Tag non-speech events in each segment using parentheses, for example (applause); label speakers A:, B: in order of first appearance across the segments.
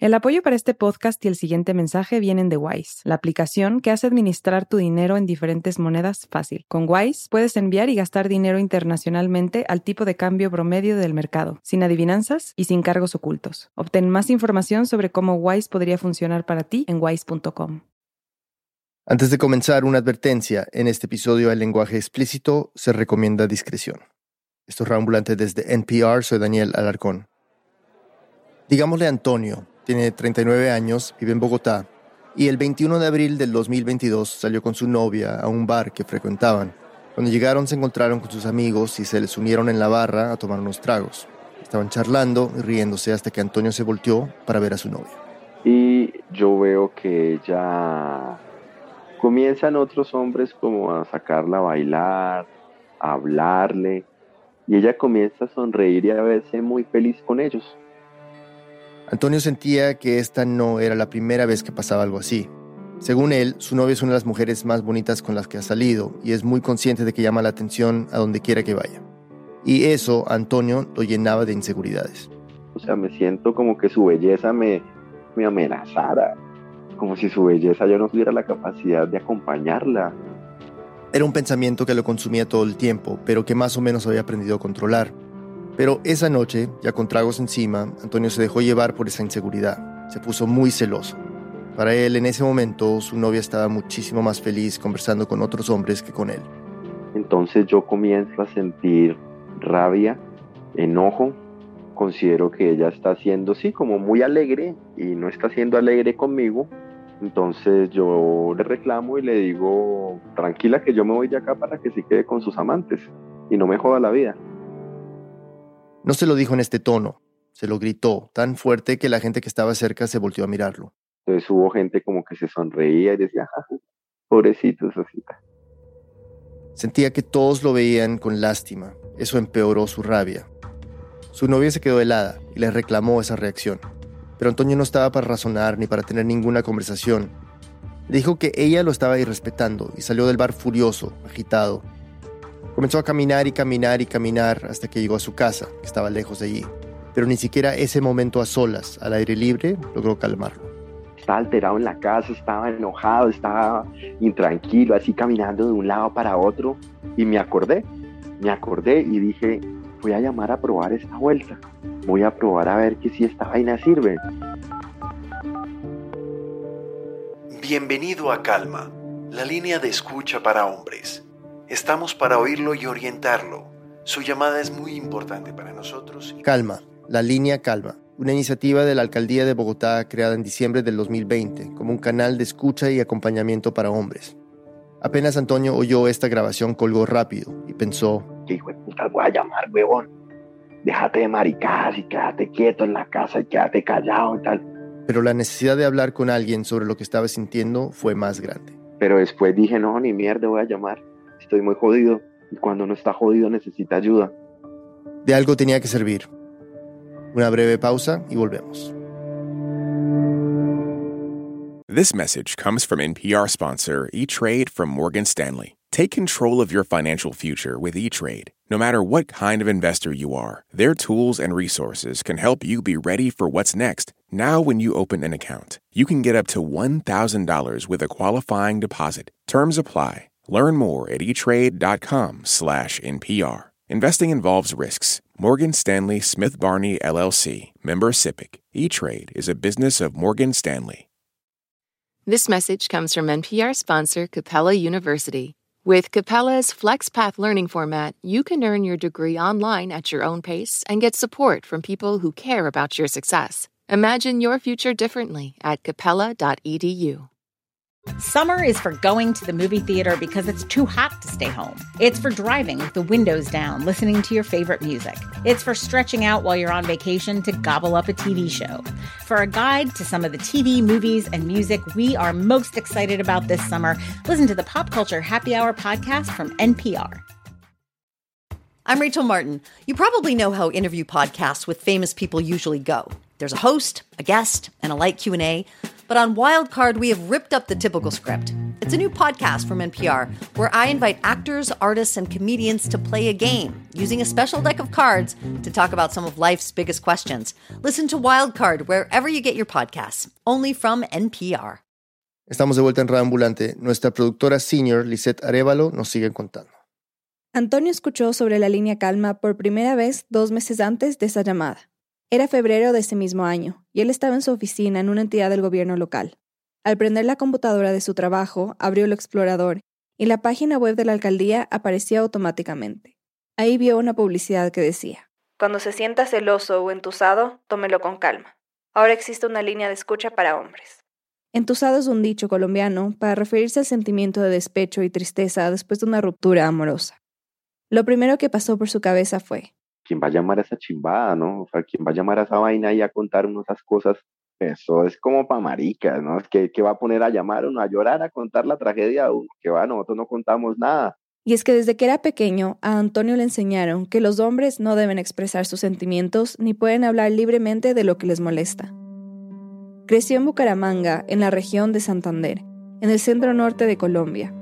A: El apoyo para este podcast y el siguiente mensaje vienen de Wise, la aplicación que hace administrar tu dinero en diferentes monedas fácil. Con Wise puedes enviar y gastar dinero internacionalmente al tipo de cambio promedio del mercado, sin adivinanzas y sin cargos ocultos. Obtén más información sobre cómo Wise podría funcionar para ti en wise.com.
B: Antes de comenzar, una advertencia. En este episodio el lenguaje explícito se recomienda discreción. Esto es Rambulante desde NPR, soy Daniel Alarcón. Digámosle Antonio, tiene 39 años, vive en Bogotá y el 21 de abril del 2022 salió con su novia a un bar que frecuentaban. Cuando llegaron se encontraron con sus amigos y se les unieron en la barra a tomar unos tragos. Estaban charlando y riéndose hasta que Antonio se volteó para ver a su novia.
C: Y yo veo que ella comienzan otros hombres como a sacarla a bailar, a hablarle, y ella comienza a sonreír y a verse muy feliz con ellos.
B: Antonio sentía que esta no era la primera vez que pasaba algo así. Según él, su novia es una de las mujeres más bonitas con las que ha salido y es muy consciente de que llama la atención a donde quiera que vaya. Y eso a Antonio lo llenaba de inseguridades.
C: O sea, me siento como que su belleza me, me amenazara, como si su belleza yo no tuviera la capacidad de acompañarla.
B: Era un pensamiento que lo consumía todo el tiempo, pero que más o menos había aprendido a controlar. Pero esa noche, ya con tragos encima, Antonio se dejó llevar por esa inseguridad. Se puso muy celoso. Para él, en ese momento, su novia estaba muchísimo más feliz conversando con otros hombres que con él.
C: Entonces yo comienzo a sentir rabia, enojo. Considero que ella está siendo, sí, como muy alegre y no está siendo alegre conmigo. Entonces yo le reclamo y le digo, tranquila que yo me voy de acá para que se quede con sus amantes y no me joda la vida.
B: No se lo dijo en este tono, se lo gritó tan fuerte que la gente que estaba cerca se volteó a mirarlo.
C: Entonces hubo gente como que se sonreía y decía, pobrecito Sosita.
B: Sentía que todos lo veían con lástima. Eso empeoró su rabia. Su novia se quedó helada y le reclamó esa reacción. Pero Antonio no estaba para razonar ni para tener ninguna conversación. dijo que ella lo estaba irrespetando y salió del bar furioso, agitado, Comenzó a caminar y caminar y caminar hasta que llegó a su casa, que estaba lejos de allí. Pero ni siquiera ese momento a solas, al aire libre, logró calmarlo.
C: Estaba alterado en la casa, estaba enojado, estaba intranquilo, así caminando de un lado para otro. Y me acordé, me acordé y dije, voy a llamar a probar esta vuelta. Voy a probar a ver que si esta vaina sirve.
D: Bienvenido a Calma, la línea de escucha para hombres. Estamos para oírlo y orientarlo. Su llamada es muy importante para nosotros.
B: Calma, la línea Calma, una iniciativa de la Alcaldía de Bogotá creada en diciembre del 2020 como un canal de escucha y acompañamiento para hombres. Apenas Antonio oyó esta grabación, colgó rápido y pensó:
C: ¿Qué hijo de puta voy a llamar, huevón? Déjate de maricadas y quédate quieto en la casa y quédate callado y tal.
B: Pero la necesidad de hablar con alguien sobre lo que estaba sintiendo fue más grande.
C: Pero después dije: No, ni mierda voy a llamar estoy muy jodido y cuando no está jodido necesita ayuda.
B: De algo tenía que servir. Una breve pausa y volvemos.
E: This message comes from NPR sponsor E-Trade from Morgan Stanley. Take control of your financial future with E-Trade. No matter what kind of investor you are, their tools and resources can help you be ready for what's next. Now, when you open an account, you can get up to $1,000 with a qualifying deposit. Terms apply. Learn more at etrade.com slash NPR. Investing involves risks. Morgan Stanley Smith Barney LLC, member SIPC. E-Trade is a business of Morgan Stanley.
F: This message comes from NPR sponsor Capella University. With Capella's FlexPath learning format, you can earn your degree online at your own pace and get support from people who care about your success. Imagine your future differently at capella.edu.
G: Summer is for going to the movie theater because it's too hot to stay home. It's for driving with the windows down, listening to your favorite music. It's for stretching out while you're on vacation to gobble up a TV show. For a guide to some of the TV, movies, and music we are most excited about this summer, listen to the Pop Culture Happy Hour podcast from NPR.
H: I'm Rachel Martin. You probably know how interview podcasts with famous people usually go. There's a host, a guest, and a light Q&A. But on Wildcard, we have ripped up the typical script. It's a new podcast from NPR where I invite actors, artists, and comedians to play a game using a special deck of cards to talk about some of life's biggest questions. Listen to Wildcard wherever you get your podcasts, only from NPR.
B: Estamos de vuelta en Ambulante. Nuestra productora senior, Lisette Arevalo, nos sigue contando.
I: Antonio escuchó sobre la línea Calma por primera vez dos meses antes de esa llamada. Era febrero de ese mismo año, y él estaba en su oficina en una entidad del gobierno local. Al prender la computadora de su trabajo, abrió el explorador, y la página web de la alcaldía apareció automáticamente. Ahí vio una publicidad que decía, Cuando se sienta celoso o entusado, tómelo con calma. Ahora existe una línea de escucha para hombres. Entusado es un dicho colombiano para referirse al sentimiento de despecho y tristeza después de una ruptura amorosa. Lo primero que pasó por su cabeza fue,
C: ¿quién va a llamar a esa chimbada, no? O sea, ¿quién va a llamar a esa vaina y a contar esas cosas? Eso es como para maricas, ¿no? Es que, va a poner a llamar uno a llorar, a contar la tragedia de uno, que va, nosotros no contamos nada.
I: Y es que desde que era pequeño, a Antonio le enseñaron que los hombres no deben expresar sus sentimientos ni pueden hablar libremente de lo que les molesta. Creció en Bucaramanga, en la región de Santander, en el centro norte de Colombia,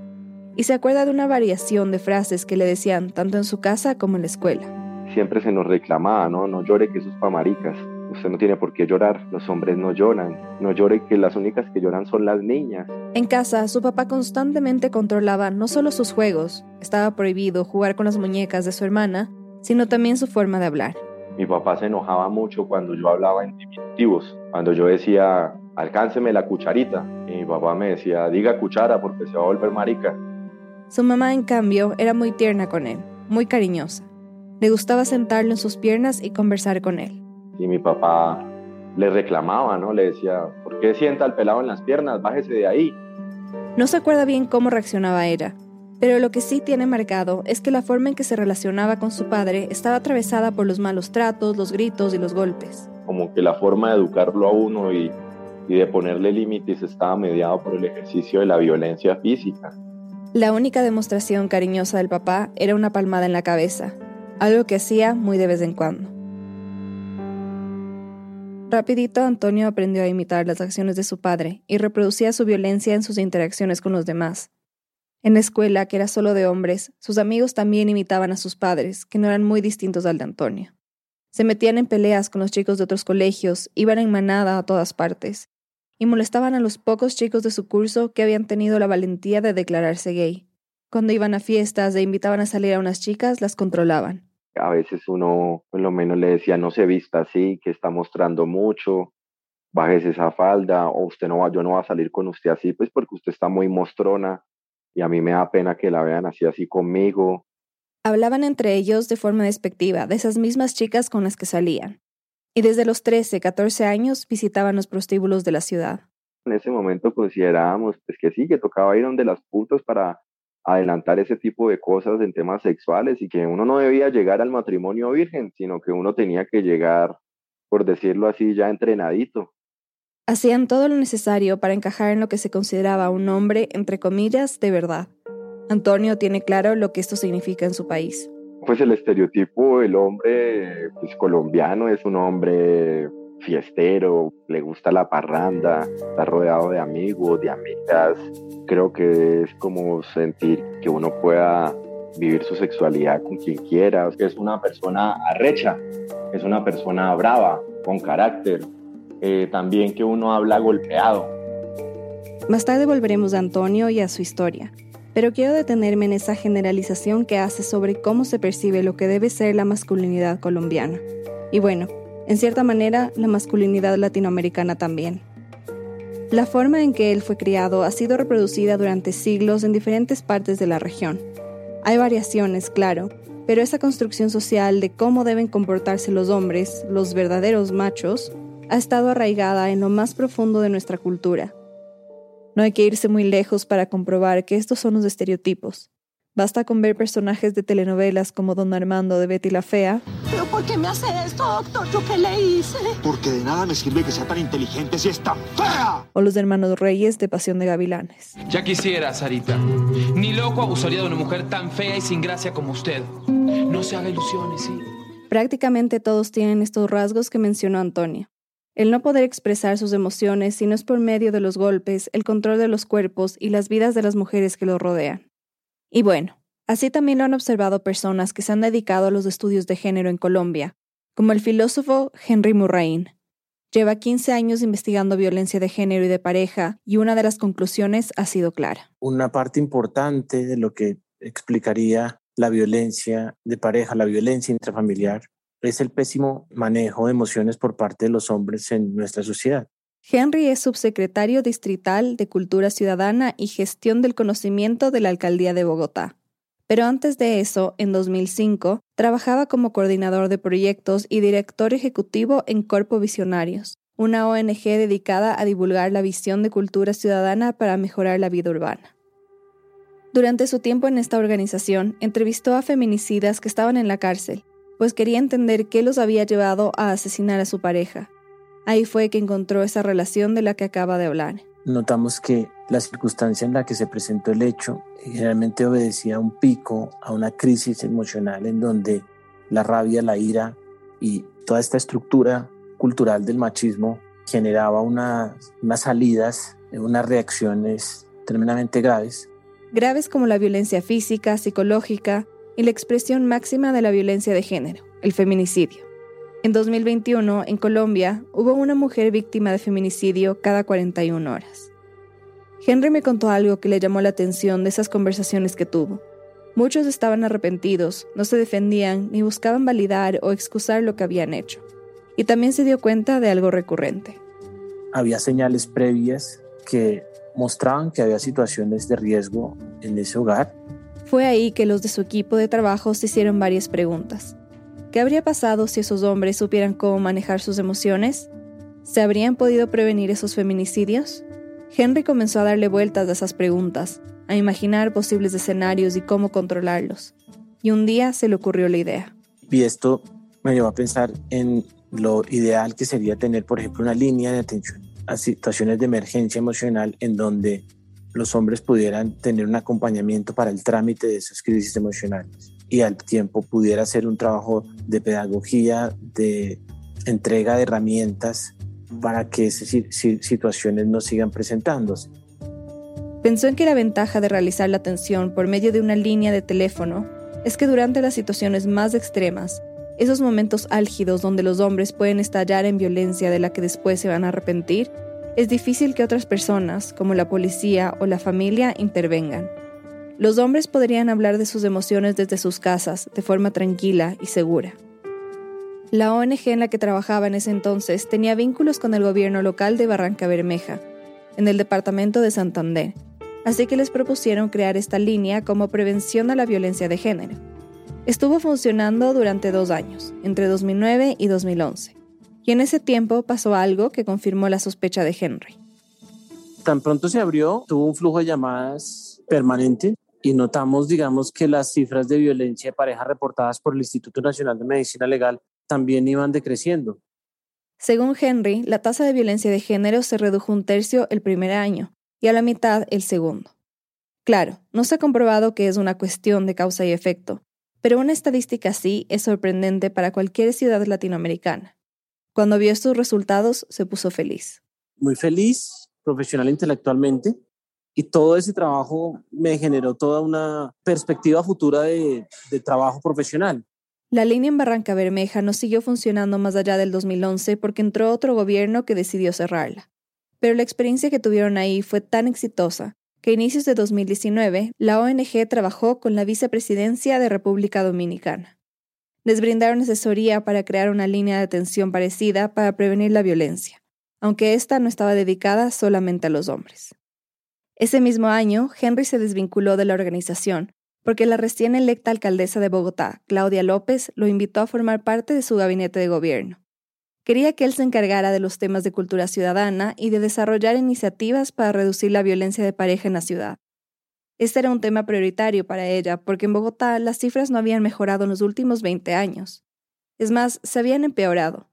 I: y se acuerda de una variación de frases que le decían tanto en su casa como en la escuela
C: siempre se nos reclamaba, ¿no? No llore que eso es pa' maricas. Usted no tiene por qué llorar, los hombres no lloran. No llore que las únicas que lloran son las niñas.
I: En casa, su papá constantemente controlaba no solo sus juegos, estaba prohibido jugar con las muñecas de su hermana, sino también su forma de hablar.
C: Mi papá se enojaba mucho cuando yo hablaba en diminutivos, cuando yo decía, alcánceme la cucharita. Y mi papá me decía, diga cuchara porque se va a volver marica.
I: Su mamá, en cambio, era muy tierna con él, muy cariñosa. Le gustaba sentarlo en sus piernas y conversar con él.
C: Y mi papá le reclamaba, ¿no? Le decía, ¿por qué sienta al pelado en las piernas? Bájese de ahí.
I: No se acuerda bien cómo reaccionaba ella, pero lo que sí tiene marcado es que la forma en que se relacionaba con su padre estaba atravesada por los malos tratos, los gritos y los golpes.
C: Como que la forma de educarlo a uno y, y de ponerle límites estaba mediado por el ejercicio de la violencia física.
I: La única demostración cariñosa del papá era una palmada en la cabeza, algo que hacía muy de vez en cuando. Rapidito Antonio aprendió a imitar las acciones de su padre y reproducía su violencia en sus interacciones con los demás. En la escuela, que era solo de hombres, sus amigos también imitaban a sus padres, que no eran muy distintos al de Antonio. Se metían en peleas con los chicos de otros colegios, iban en manada a todas partes, y molestaban a los pocos chicos de su curso que habían tenido la valentía de declararse gay. Cuando iban a fiestas e invitaban a salir a unas chicas, las controlaban
C: a veces uno por lo menos le decía no se vista así, que está mostrando mucho, bájese esa falda, o usted no va, yo no voy a salir con usted así, pues porque usted está muy mostrona y a mí me da pena que la vean así así conmigo.
I: Hablaban entre ellos de forma despectiva de esas mismas chicas con las que salían. Y desde los 13, 14 años visitaban los prostíbulos de la ciudad.
C: En ese momento considerábamos pues que sí, que tocaba ir donde las putas para adelantar ese tipo de cosas en temas sexuales y que uno no debía llegar al matrimonio virgen, sino que uno tenía que llegar, por decirlo así, ya entrenadito.
I: Hacían todo lo necesario para encajar en lo que se consideraba un hombre, entre comillas, de verdad. Antonio tiene claro lo que esto significa en su país.
C: Pues el estereotipo del hombre pues, colombiano es un hombre fiestero, le gusta la parranda, está rodeado de amigos, de amigas. Creo que es como sentir que uno pueda vivir su sexualidad con quien quiera. Es una persona arrecha, es una persona brava, con carácter. Eh, también que uno habla golpeado.
I: Más tarde volveremos a Antonio y a su historia, pero quiero detenerme en esa generalización que hace sobre cómo se percibe lo que debe ser la masculinidad colombiana. Y bueno, en cierta manera, la masculinidad latinoamericana también. La forma en que él fue criado ha sido reproducida durante siglos en diferentes partes de la región. Hay variaciones, claro, pero esa construcción social de cómo deben comportarse los hombres, los verdaderos machos, ha estado arraigada en lo más profundo de nuestra cultura. No hay que irse muy lejos para comprobar que estos son los estereotipos, Basta con ver personajes de telenovelas como Don Armando de Betty la Fea.
J: ¿Pero por qué me hace esto, doctor? ¿Yo qué le hice?
K: Porque de nada me sirve que sea tan inteligente si es tan fea.
I: O los hermanos Reyes de Pasión de Gavilanes.
L: Ya quisiera, Sarita. Ni loco abusaría de una mujer tan fea y sin gracia como usted. No se haga ilusiones, ¿sí?
I: Prácticamente todos tienen estos rasgos que mencionó Antonio. el no poder expresar sus emociones si no es por medio de los golpes, el control de los cuerpos y las vidas de las mujeres que lo rodean. Y bueno, así también lo han observado personas que se han dedicado a los estudios de género en Colombia, como el filósofo Henry Murrain. Lleva 15 años investigando violencia de género y de pareja y una de las conclusiones ha sido clara.
M: Una parte importante de lo que explicaría la violencia de pareja, la violencia intrafamiliar, es el pésimo manejo de emociones por parte de los hombres en nuestra sociedad.
I: Henry es subsecretario distrital de Cultura Ciudadana y Gestión del Conocimiento de la Alcaldía de Bogotá. Pero antes de eso, en 2005, trabajaba como coordinador de proyectos y director ejecutivo en Corpo Visionarios, una ONG dedicada a divulgar la visión de cultura ciudadana para mejorar la vida urbana. Durante su tiempo en esta organización, entrevistó a feminicidas que estaban en la cárcel pues quería entender qué los había llevado a asesinar a su pareja. Ahí fue que encontró esa relación de la que acaba de hablar.
M: Notamos que la circunstancia en la que se presentó el hecho generalmente obedecía a un pico, a una crisis emocional en donde la rabia, la ira y toda esta estructura cultural del machismo generaba unas salidas, unas reacciones tremendamente graves.
I: Graves como la violencia física, psicológica, y la expresión máxima de la violencia de género, el feminicidio. En 2021, en Colombia, hubo una mujer víctima de feminicidio cada 41 horas. Henry me contó algo que le llamó la atención de esas conversaciones que tuvo. Muchos estaban arrepentidos, no se defendían ni buscaban validar o excusar lo que habían hecho. Y también se dio cuenta de algo recurrente.
M: Había señales previas que mostraban que había situaciones de riesgo en ese hogar
I: fue ahí que los de su equipo de trabajo se hicieron varias preguntas. ¿Qué habría pasado si esos hombres supieran cómo manejar sus emociones? ¿Se habrían podido prevenir esos feminicidios? Henry comenzó a darle vueltas a esas preguntas, a imaginar posibles escenarios y cómo controlarlos. Y un día se le ocurrió la idea.
M: Y esto me llevó a pensar en lo ideal que sería tener, por ejemplo, una línea de atención a situaciones de emergencia emocional en donde los hombres pudieran tener un acompañamiento para el trámite de esas crisis emocionales y al tiempo pudiera hacer un trabajo de pedagogía, de entrega de herramientas para que esas situaciones no sigan presentándose.
I: Pensó en que la ventaja de realizar la atención por medio de una línea de teléfono es que durante las situaciones más extremas, esos momentos álgidos donde los hombres pueden estallar en violencia de la que después se van a arrepentir, es difícil que otras personas, como la policía o la familia, intervengan. Los hombres podrían hablar de sus emociones desde sus casas, de forma tranquila y segura. La ONG en la que trabajaba en ese entonces tenía vínculos con el gobierno local de Barranca Bermeja, en el departamento de Santander, así que les propusieron crear esta línea como prevención a la violencia de género. Estuvo funcionando durante dos años, entre 2009 y 2011 y en ese tiempo pasó algo que confirmó la sospecha de Henry.
M: Tan pronto se abrió, tuvo un flujo de llamadas permanente y notamos, digamos, que las cifras de violencia de pareja reportadas por el Instituto Nacional de Medicina Legal también iban decreciendo.
I: Según Henry, la tasa de violencia de género se redujo un tercio el primer año y a la mitad el segundo. Claro, no se ha comprobado que es una cuestión de causa y efecto, pero una estadística así es sorprendente para cualquier ciudad latinoamericana. Cuando vio estos resultados, se puso feliz.
M: Muy feliz, profesional intelectualmente, y todo ese trabajo me generó toda una perspectiva futura de, trabajo profesional.
I: La línea en Barranca Bermeja no siguió funcionando más allá del 2011 porque entró otro gobierno que decidió cerrarla. Pero la experiencia que tuvieron ahí fue tan exitosa que a inicios de 2019 la ONG trabajó con la vicepresidencia de República Dominicana les brindaron asesoría para crear una línea de atención parecida para prevenir la violencia, aunque esta no estaba dedicada solamente a los hombres. Ese mismo año, Henry se desvinculó de la organización porque la recién electa alcaldesa de Bogotá, Claudia López, lo invitó a formar parte de su gabinete de gobierno. Quería que él se encargara de los temas de cultura ciudadana y de desarrollar iniciativas para reducir la violencia de pareja en la ciudad. Este era un tema prioritario para ella, porque en Bogotá las cifras no habían mejorado en los últimos 20 años. Es más, se habían empeorado.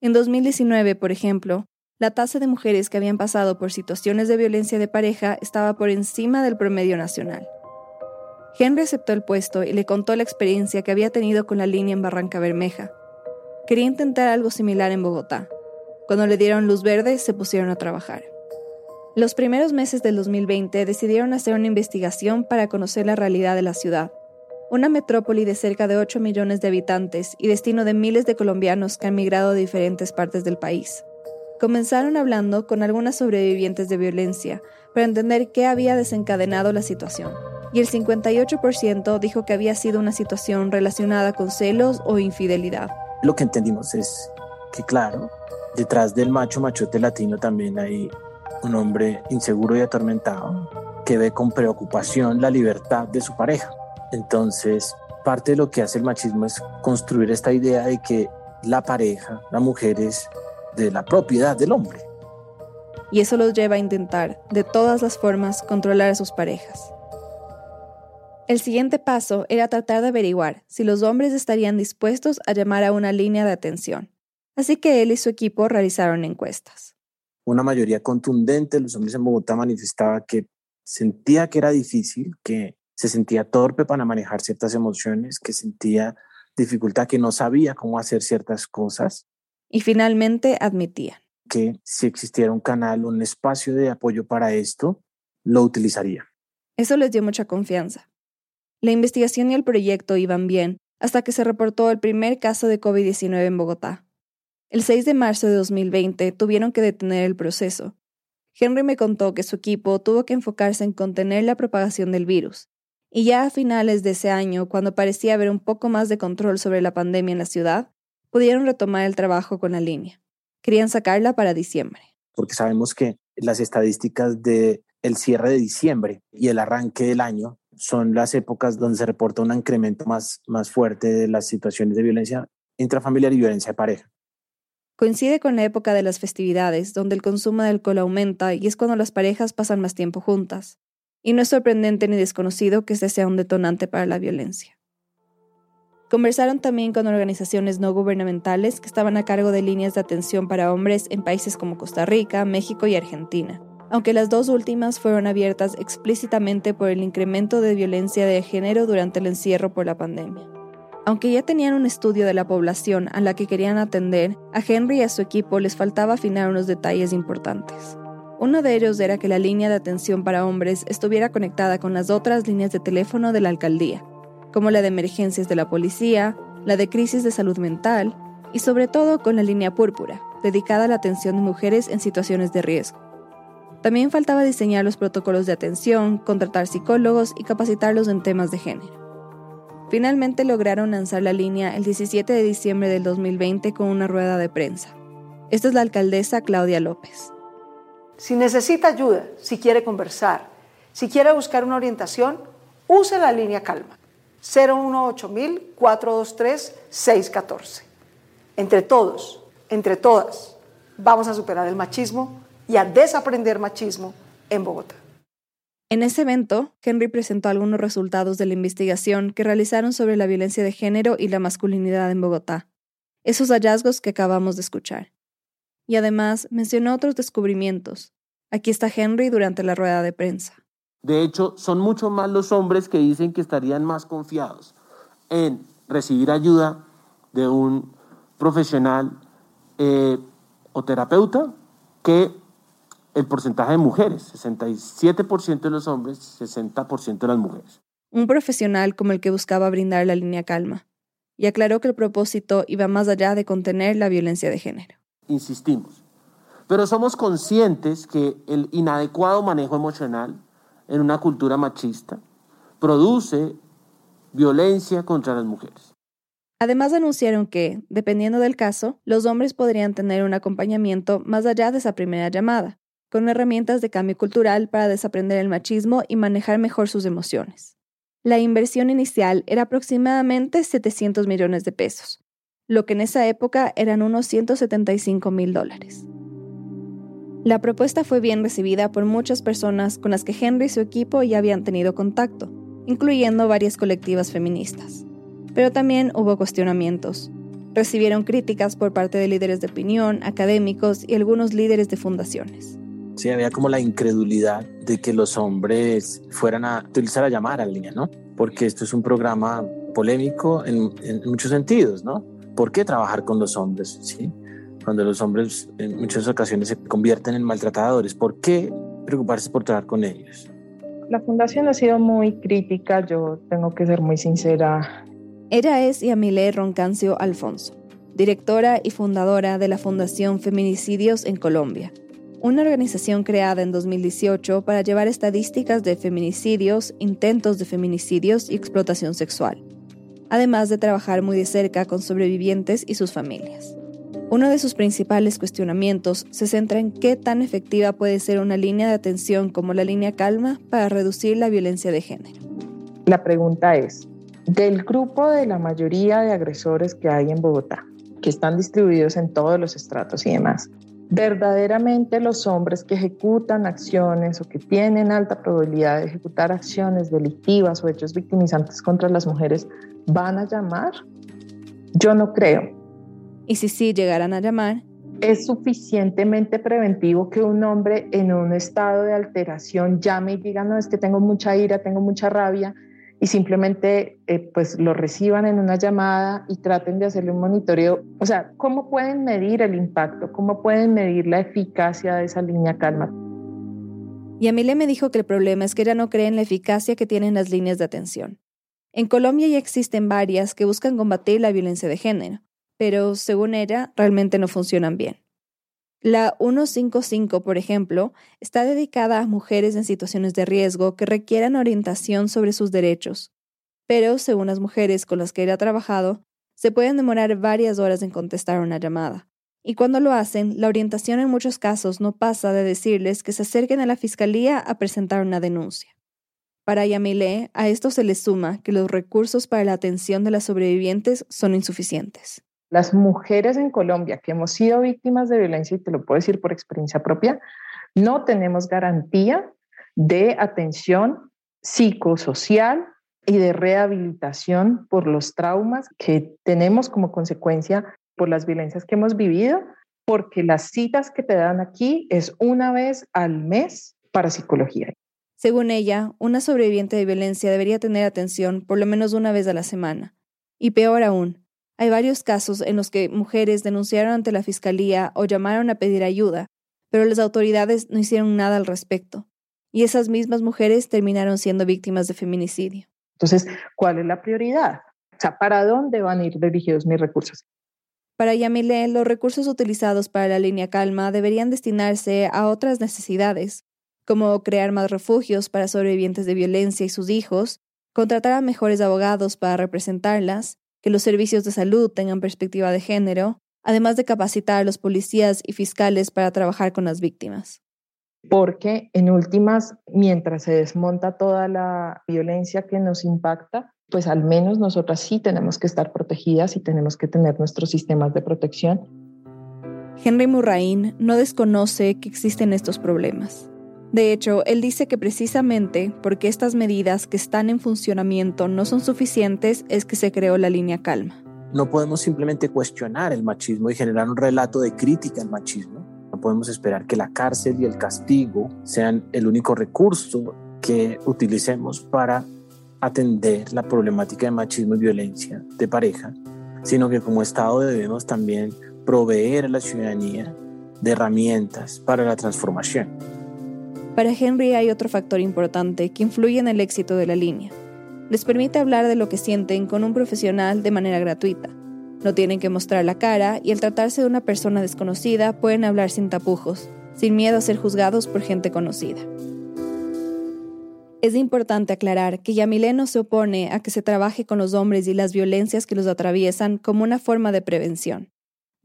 I: En 2019, por ejemplo, la tasa de mujeres que habían pasado por situaciones de violencia de pareja estaba por encima del promedio nacional. Henry aceptó el puesto y le contó la experiencia que había tenido con la línea en Barranca Bermeja. Quería intentar algo similar en Bogotá. Cuando le dieron luz verde, se pusieron a trabajar. Los primeros meses del 2020 decidieron hacer una investigación para conocer la realidad de la ciudad, una metrópoli de cerca de 8 millones de habitantes y destino de miles de colombianos que han migrado de diferentes partes del país. Comenzaron hablando con algunas sobrevivientes de violencia para entender qué había desencadenado la situación, y el 58% dijo que había sido una situación relacionada con celos o infidelidad.
M: Lo que entendimos es que, claro, detrás del macho machote latino también hay un hombre inseguro y atormentado que ve con preocupación la libertad de su pareja. Entonces, parte de lo que hace el machismo es construir esta idea de que la pareja, la mujer es de la propiedad del hombre.
I: Y eso los lleva a intentar, de todas las formas, controlar a sus parejas. El siguiente paso era tratar de averiguar si los hombres estarían dispuestos a llamar a una línea de atención. Así que él y su equipo realizaron encuestas
M: una mayoría contundente de los hombres en Bogotá manifestaba que sentía que era difícil, que se sentía torpe para manejar ciertas emociones, que sentía dificultad, que no sabía cómo hacer ciertas cosas.
I: Y finalmente admitía
M: que si existiera un canal, un espacio de apoyo para esto, lo utilizaría.
I: Eso les dio mucha confianza. La investigación y el proyecto iban bien hasta que se reportó el primer caso de COVID-19 en Bogotá. El 6 de marzo de 2020 tuvieron que detener el proceso. Henry me contó que su equipo tuvo que enfocarse en contener la propagación del virus, y ya a finales de ese año, cuando parecía haber un poco más de control sobre la pandemia en la ciudad, pudieron retomar el trabajo con la línea. Querían sacarla para diciembre.
M: Porque sabemos que las estadísticas de el cierre de diciembre y el arranque del año son las épocas donde se reporta un incremento más, más fuerte de las situaciones de violencia intrafamiliar y violencia de pareja.
I: Coincide con la época de las festividades, donde el consumo de alcohol aumenta y es cuando las parejas pasan más tiempo juntas. Y no es sorprendente ni desconocido que este sea un detonante para la violencia. Conversaron también con organizaciones no gubernamentales que estaban a cargo de líneas de atención para hombres en países como Costa Rica, México y Argentina, aunque las dos últimas fueron abiertas explícitamente por el incremento de violencia de género durante el encierro por la pandemia. Aunque ya tenían un estudio de la población a la que querían atender, a Henry y a su equipo les faltaba afinar unos detalles importantes. Uno de ellos era que la línea de atención para hombres estuviera conectada con las otras líneas de teléfono de la alcaldía, como la de emergencias de la policía, la de crisis de salud mental y sobre todo con la línea púrpura, dedicada a la atención de mujeres en situaciones de riesgo. También faltaba diseñar los protocolos de atención, contratar psicólogos y capacitarlos en temas de género. Finalmente lograron lanzar la línea el 17 de diciembre del 2020 con una rueda de prensa. Esta es la alcaldesa Claudia López.
N: Si necesita ayuda, si quiere conversar, si quiere buscar una orientación, use la línea Calma 018-423-614. Entre todos, entre todas, vamos a superar el machismo y a desaprender machismo en Bogotá.
I: En ese evento, Henry presentó algunos resultados de la investigación que realizaron sobre la violencia de género y la masculinidad en Bogotá, esos hallazgos que acabamos de escuchar. Y además mencionó otros descubrimientos. Aquí está Henry durante la rueda de prensa.
O: De hecho, son mucho más los hombres que dicen que estarían más confiados en recibir ayuda de un profesional eh, o terapeuta que el porcentaje de mujeres, 67% de los hombres, 60% de las mujeres.
I: Un profesional como el que buscaba brindar la línea calma, y aclaró que el propósito iba más allá de contener la violencia de género.
O: Insistimos, pero somos conscientes que el inadecuado manejo emocional en una cultura machista produce violencia contra las mujeres.
I: Además anunciaron que, dependiendo del caso, los hombres podrían tener un acompañamiento más allá de esa primera llamada, con herramientas de cambio cultural para desaprender el machismo y manejar mejor sus emociones. La inversión inicial era aproximadamente 700 millones de pesos, lo que en esa época eran unos 175 mil dólares. La propuesta fue bien recibida por muchas personas con las que Henry y su equipo ya habían tenido contacto, incluyendo varias colectivas feministas. Pero también hubo cuestionamientos. Recibieron críticas por parte de líderes de opinión, académicos y algunos líderes de fundaciones.
M: Sí, había como la incredulidad de que los hombres fueran a utilizar la llamada a línea, ¿no? Porque esto es un programa polémico en, muchos sentidos, ¿no? ¿Por qué trabajar con los hombres? ¿Sí? Cuando los hombres en muchas ocasiones se convierten en maltratadores. ¿Por qué preocuparse por trabajar con ellos?
P: La fundación ha sido muy crítica, yo tengo que ser muy sincera.
I: Ella es Yamile Roncancio Alfonso, directora y fundadora de la Fundación Feminicidios en Colombia, una organización creada en 2018 para llevar estadísticas de feminicidios, intentos de feminicidios y explotación sexual, además de trabajar muy de cerca con sobrevivientes y sus familias. Uno de sus principales cuestionamientos se centra en qué tan efectiva puede ser una línea de atención como la línea Calma para reducir la violencia de género.
P: La pregunta es, del grupo de la mayoría de agresores que hay en Bogotá, que están distribuidos en todos los estratos y demás, verdaderamente los hombres que ejecutan acciones o que tienen alta probabilidad de ejecutar acciones delictivas o hechos victimizantes contra las mujeres van a llamar? Yo no creo.
I: Y si sí llegaran a llamar,
P: es suficientemente preventivo que un hombre en un estado de alteración llame y diga, no, es que tengo mucha ira, tengo mucha rabia, y simplemente eh, pues lo reciban en una llamada y traten de hacerle un monitoreo. O sea, ¿cómo pueden medir el impacto? ¿Cómo pueden medir la eficacia de esa línea calma?
I: Y Amile me dijo que el problema es que ella no cree en la eficacia que tienen las líneas de atención. En Colombia ya existen varias que buscan combatir la violencia de género, pero según ella, realmente no funcionan bien. La 155, por ejemplo, está dedicada a mujeres en situaciones de riesgo que requieran orientación sobre sus derechos, pero, según las mujeres con las que ella ha trabajado, se pueden demorar varias horas en contestar una llamada. Y cuando lo hacen, la orientación en muchos casos no pasa de decirles que se acerquen a la fiscalía a presentar una denuncia. Para Yamile, a esto se le suma que los recursos para la atención de las sobrevivientes son insuficientes.
P: Las mujeres en Colombia que hemos sido víctimas de violencia, y te lo puedo decir por experiencia propia, no tenemos garantía de atención psicosocial y de rehabilitación por los traumas que tenemos como consecuencia por las violencias que hemos vivido, porque las citas que te dan aquí es una vez al mes para psicología.
I: Según ella, una sobreviviente de violencia debería tener atención por lo menos una vez a la semana. Y peor aún, hay varios casos en los que mujeres denunciaron ante la fiscalía o llamaron a pedir ayuda, pero las autoridades no hicieron nada al respecto, y esas mismas mujeres terminaron siendo víctimas de feminicidio.
P: Entonces, ¿cuál es la prioridad? O sea, ¿para dónde van a ir dirigidos mis recursos?
I: Para Yamile, los recursos utilizados para la línea Calma deberían destinarse a otras necesidades, como crear más refugios para sobrevivientes de violencia y sus hijos, contratar a mejores abogados para representarlas, que los servicios de salud tengan perspectiva de género, además de capacitar a los policías y fiscales para trabajar con las víctimas.
P: Porque en últimas, mientras se desmonta toda la violencia que nos impacta, pues al menos nosotras sí tenemos que estar protegidas y tenemos que tener nuestros sistemas de protección.
I: Henry Murraín no desconoce que existen estos problemas. De hecho, él dice que precisamente porque estas medidas que están en funcionamiento no son suficientes es que se creó la línea calma.
M: No podemos simplemente cuestionar el machismo y generar un relato de crítica al machismo. No podemos esperar que la cárcel y el castigo sean el único recurso que utilicemos para atender la problemática de machismo y violencia de pareja, sino que como Estado debemos también proveer a la ciudadanía de herramientas para la transformación.
I: Para Henry hay otro factor importante que influye en el éxito de la línea. Les permite hablar de lo que sienten con un profesional de manera gratuita. No tienen que mostrar la cara y al tratarse de una persona desconocida pueden hablar sin tapujos, sin miedo a ser juzgados por gente conocida. Es importante aclarar que Yamile no se opone a que se trabaje con los hombres y las violencias que los atraviesan como una forma de prevención.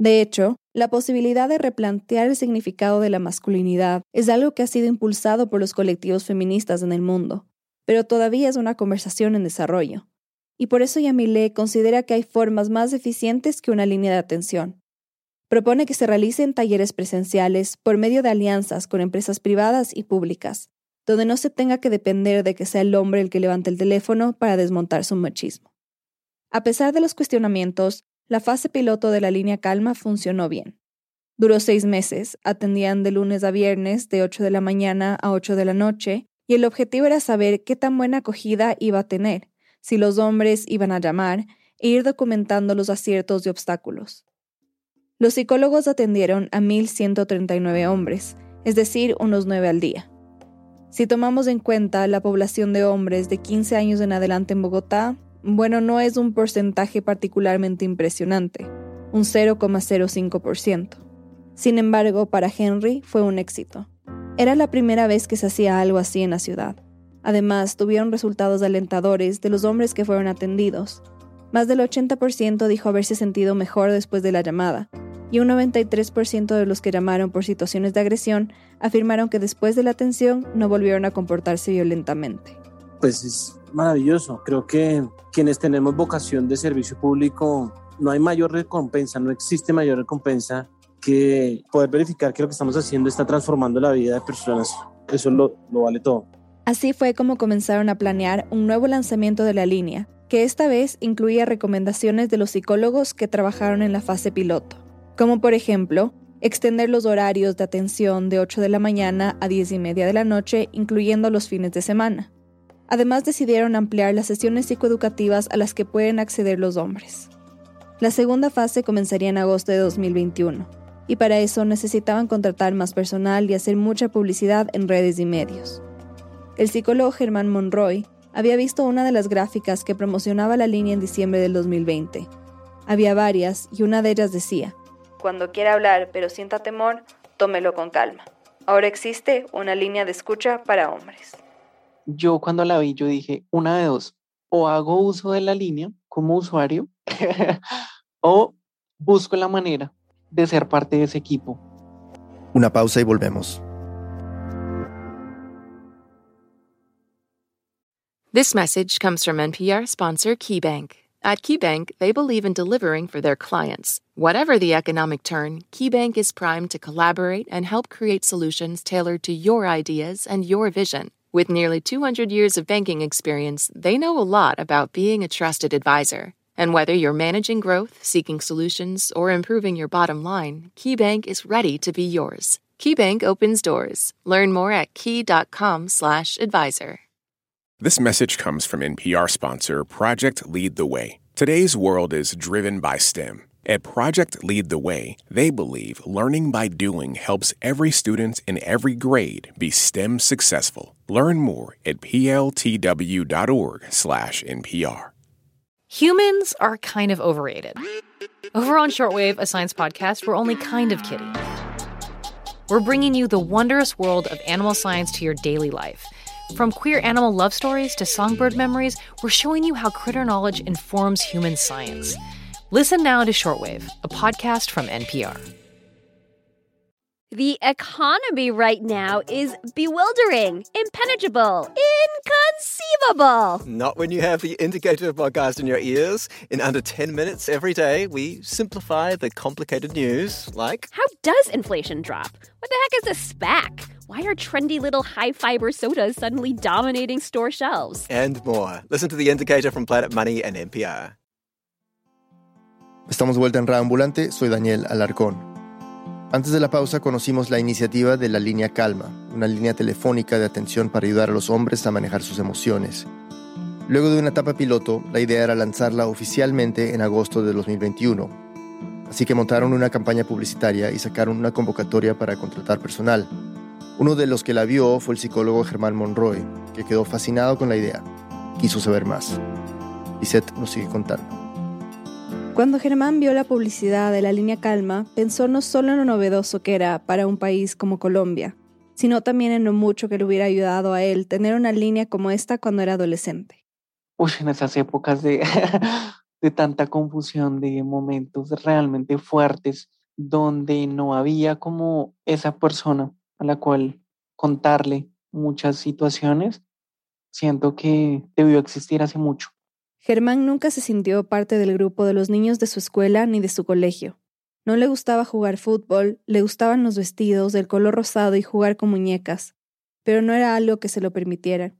I: De hecho, la posibilidad de replantear el significado de la masculinidad es algo que ha sido impulsado por los colectivos feministas en el mundo, pero todavía es una conversación en desarrollo. Y por eso Yamile considera que hay formas más eficientes que una línea de atención. Propone que se realicen talleres presenciales por medio de alianzas con empresas privadas y públicas, donde no se tenga que depender de que sea el hombre el que levante el teléfono para desmontar su machismo. A pesar de los cuestionamientos, la fase piloto de la línea Calma funcionó bien. Duró seis meses, atendían de lunes a viernes de 8 de la mañana a 8 de la noche, y el objetivo era saber qué tan buena acogida iba a tener, si los hombres iban a llamar, e ir documentando los aciertos y obstáculos. Los psicólogos atendieron a 1.139 hombres, es decir, unos 9 al día. Si tomamos en cuenta la población de hombres de 15 años en adelante en Bogotá, bueno, no es un porcentaje particularmente impresionante, un 0,05%. Sin embargo, para Henry fue un éxito. Era la primera vez que se hacía algo así en la ciudad. Además, tuvieron resultados alentadores de los hombres que fueron atendidos. Más del 80% dijo haberse sentido mejor después de la llamada, y un 93% de los que llamaron por situaciones de agresión afirmaron que después de la atención no volvieron a comportarse violentamente.
M: Pues es maravilloso. Creo que quienes tenemos vocación de servicio público, no hay mayor recompensa, no existe mayor recompensa que poder verificar que lo que estamos haciendo está transformando la vida de personas. Eso lo, lo vale todo.
I: Así fue como comenzaron a planear un nuevo lanzamiento de la línea, que esta vez incluía recomendaciones de los psicólogos que trabajaron en la fase piloto, como por ejemplo, extender los horarios de atención de 8 de la mañana a 10 y media de la noche, incluyendo los fines de semana. Además decidieron ampliar las sesiones psicoeducativas a las que pueden acceder los hombres. La segunda fase comenzaría en agosto de 2021 y para eso necesitaban contratar más personal y hacer mucha publicidad en redes y medios. El psicólogo Germán Monroy había visto una de las gráficas que promocionaba la línea en diciembre del 2020. Había varias y una de ellas decía, Cuando quiera hablar pero sienta temor, tómelo con calma. Ahora existe una línea de escucha para hombres.
Q: Yo cuando la vi, yo dije, una de dos, o hago uso de la línea como usuario, (laughs) o busco la manera de ser parte de ese equipo.
B: Una pausa y volvemos.
F: This message comes from NPR sponsor KeyBank. At KeyBank, they believe in delivering for their clients. Whatever the economic turn, KeyBank is primed to collaborate and help create solutions tailored to your ideas and your vision. With nearly 200 years of banking experience, they know a lot about being a trusted advisor. And whether you're managing growth, seeking solutions, or improving your bottom line, KeyBank is ready to be yours. KeyBank opens doors. Learn more at key.com/advisor.
E: This message comes from NPR sponsor Project Lead the Way. Today's world is driven by STEM. At Project Lead the Way, they believe learning by doing helps every student in every grade be STEM successful. Learn more at pltw.org/npr.
R: Humans are kind of overrated. Over on Shortwave, a science podcast, we're only kind of kidding. We're bringing you the wondrous world of animal science to your daily life. From queer animal love stories to songbird memories, we're showing you how critter knowledge informs human science. Listen now to Shortwave, a podcast from NPR.
S: The economy right now is bewildering, impenetrable, inconceivable.
T: Not when you have the Indicator of podcast in your ears. In under 10 minutes every day, we simplify the complicated news like
S: How does inflation drop? What the heck is a SPAC? Why are trendy little high fiber sodas suddenly dominating store shelves?
T: and more. Listen to the Indicator from Planet Money and NPR.
B: Estamos de vuelta en Ambulante, soy Daniel Alarcón. Antes de la pausa conocimos la iniciativa de la línea Calma, una línea telefónica de atención para ayudar a los hombres a manejar sus emociones. Luego de una etapa piloto, la idea era lanzarla oficialmente en agosto de 2021. Así que montaron una campaña publicitaria y sacaron una convocatoria para contratar personal. Uno de los que la vio fue el psicólogo Germán Monroy, que quedó fascinado con la idea. Quiso saber más. Lisette nos sigue contando.
I: Cuando Germán vio la publicidad de la línea Calma, pensó no solo en lo novedoso que era para un país como Colombia, sino también en lo mucho que le hubiera ayudado a él tener una línea como esta cuando era adolescente.
Q: Uy, en esas épocas de, (laughs) de tanta confusión, de momentos realmente fuertes, donde no había como esa persona a la cual contarle muchas situaciones, siento que debió existir hace mucho.
I: Germán nunca se sintió parte del grupo de los niños de su escuela ni de su colegio. No le gustaba jugar fútbol, le gustaban los vestidos del color rosado y jugar con muñecas, pero no era algo que se lo permitiera,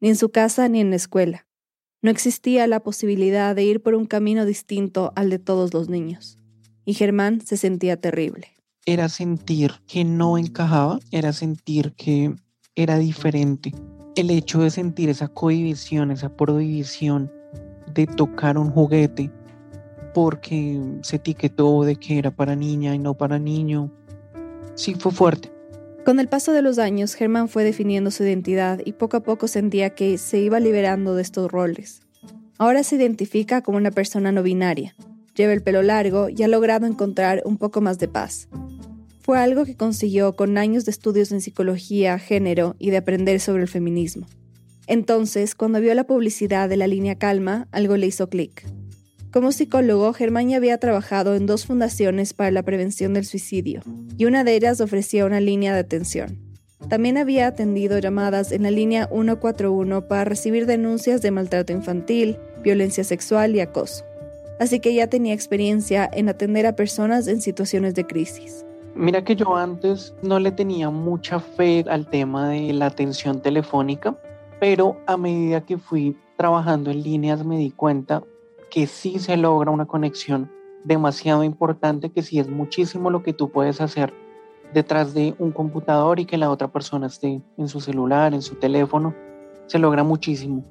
I: ni en su casa ni en la escuela. No existía la posibilidad de ir por un camino distinto al de todos los niños. Y Germán se sentía terrible.
Q: Era sentir que no encajaba, era sentir que era diferente. El hecho de sentir esa cohibición, esa prohibición de tocar un juguete porque se etiquetó de que era para niña y no para niño. Sí, fue fuerte.
I: Con el paso de los años, Germán fue definiendo su identidad y poco a poco sentía que se iba liberando de estos roles. Ahora se identifica como una persona no binaria, lleva el pelo largo y ha logrado encontrar un poco más de paz. Fue algo que consiguió con años de estudios en psicología, género y de aprender sobre el feminismo. Entonces, cuando vio la publicidad de la línea Calma, algo le hizo clic. Como psicólogo, Germán ya había trabajado en dos fundaciones para la prevención del suicidio, y una de ellas ofrecía una línea de atención. También había atendido llamadas en la línea 141 para recibir denuncias de maltrato infantil, violencia sexual y acoso. Así que ya tenía experiencia en atender a personas en situaciones de crisis.
Q: Mira que yo antes no le tenía mucha fe al tema de la atención telefónica, pero a medida que fui trabajando en líneas me di cuenta que sí se logra una conexión demasiado importante, que sí es muchísimo lo que tú puedes hacer detrás de un computador y que la otra persona esté en su celular, en su teléfono, se logra muchísimo.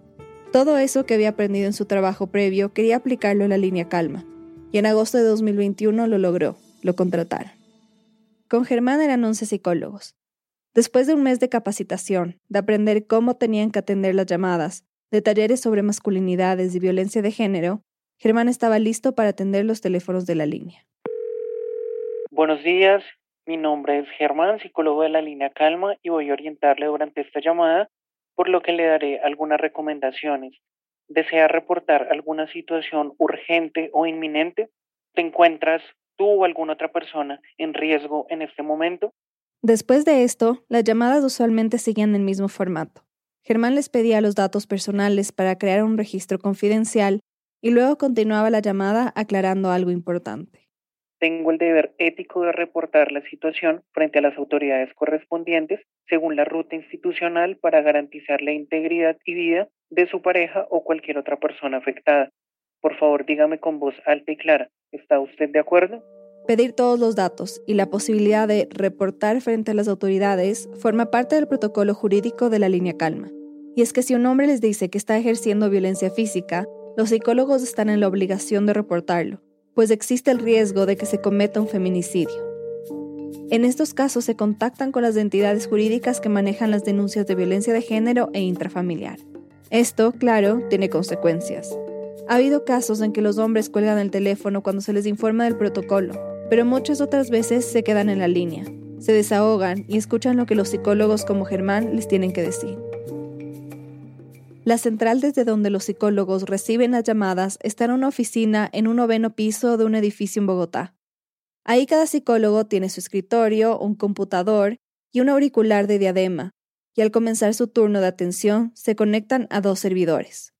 I: Todo eso que había aprendido en su trabajo previo quería aplicarlo en la línea Calma, y en agosto de 2021 lo logró, lo contrataron. Con Germán eran 11 psicólogos. Después de un mes de capacitación, de aprender cómo tenían que atender las llamadas, de talleres sobre masculinidades y violencia de género, Germán estaba listo para atender los teléfonos de la línea.
Q: Buenos días, mi nombre es Germán, psicólogo de la línea Calma, y voy a orientarle durante esta llamada, por lo que le daré algunas recomendaciones. ¿Desea reportar alguna situación urgente o inminente? ¿Te encuentras tú o alguna otra persona en riesgo en este momento?
I: Después de esto, las llamadas usualmente seguían el mismo formato. Germán les pedía los datos personales para crear un registro confidencial y luego continuaba la llamada aclarando algo importante.
Q: Tengo el deber ético de reportar la situación frente a las autoridades correspondientes según la ruta institucional para garantizar la integridad y vida de su pareja o cualquier otra persona afectada. Por favor, dígame con voz alta y clara, ¿está usted de acuerdo?
I: Pedir todos los datos y la posibilidad de reportar frente a las autoridades forma parte del protocolo jurídico de la línea calma. Y es que si un hombre les dice que está ejerciendo violencia física, los psicólogos están en la obligación de reportarlo, pues existe el riesgo de que se cometa un feminicidio. En estos casos se contactan con las entidades jurídicas que manejan las denuncias de violencia de género e intrafamiliar. Esto, claro, tiene consecuencias. Ha habido casos en que los hombres cuelgan el teléfono cuando se les informa del protocolo, pero muchas otras veces se quedan en la línea, se desahogan y escuchan lo que los psicólogos como Germán les tienen que decir. La central desde donde los psicólogos reciben las llamadas está en una oficina en un noveno piso de un edificio en Bogotá. Ahí cada psicólogo tiene su escritorio, un computador y un auricular de diadema, y al comenzar su turno de atención se conectan a dos servidores.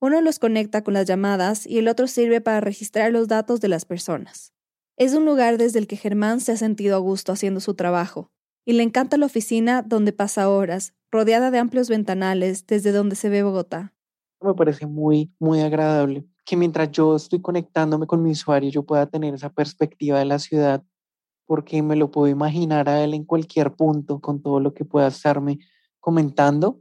I: Uno los conecta con las llamadas y el otro sirve para registrar los datos de las personas. Es un lugar desde el que Germán se ha sentido a gusto haciendo su trabajo, y le encanta la oficina donde pasa horas, rodeada de amplios ventanales desde donde se ve Bogotá.
Q: Me parece muy, muy agradable que mientras yo estoy conectándome con mi usuario, yo pueda tener esa perspectiva de la ciudad, porque me lo puedo imaginar a él en cualquier punto con todo lo que pueda estarme comentando.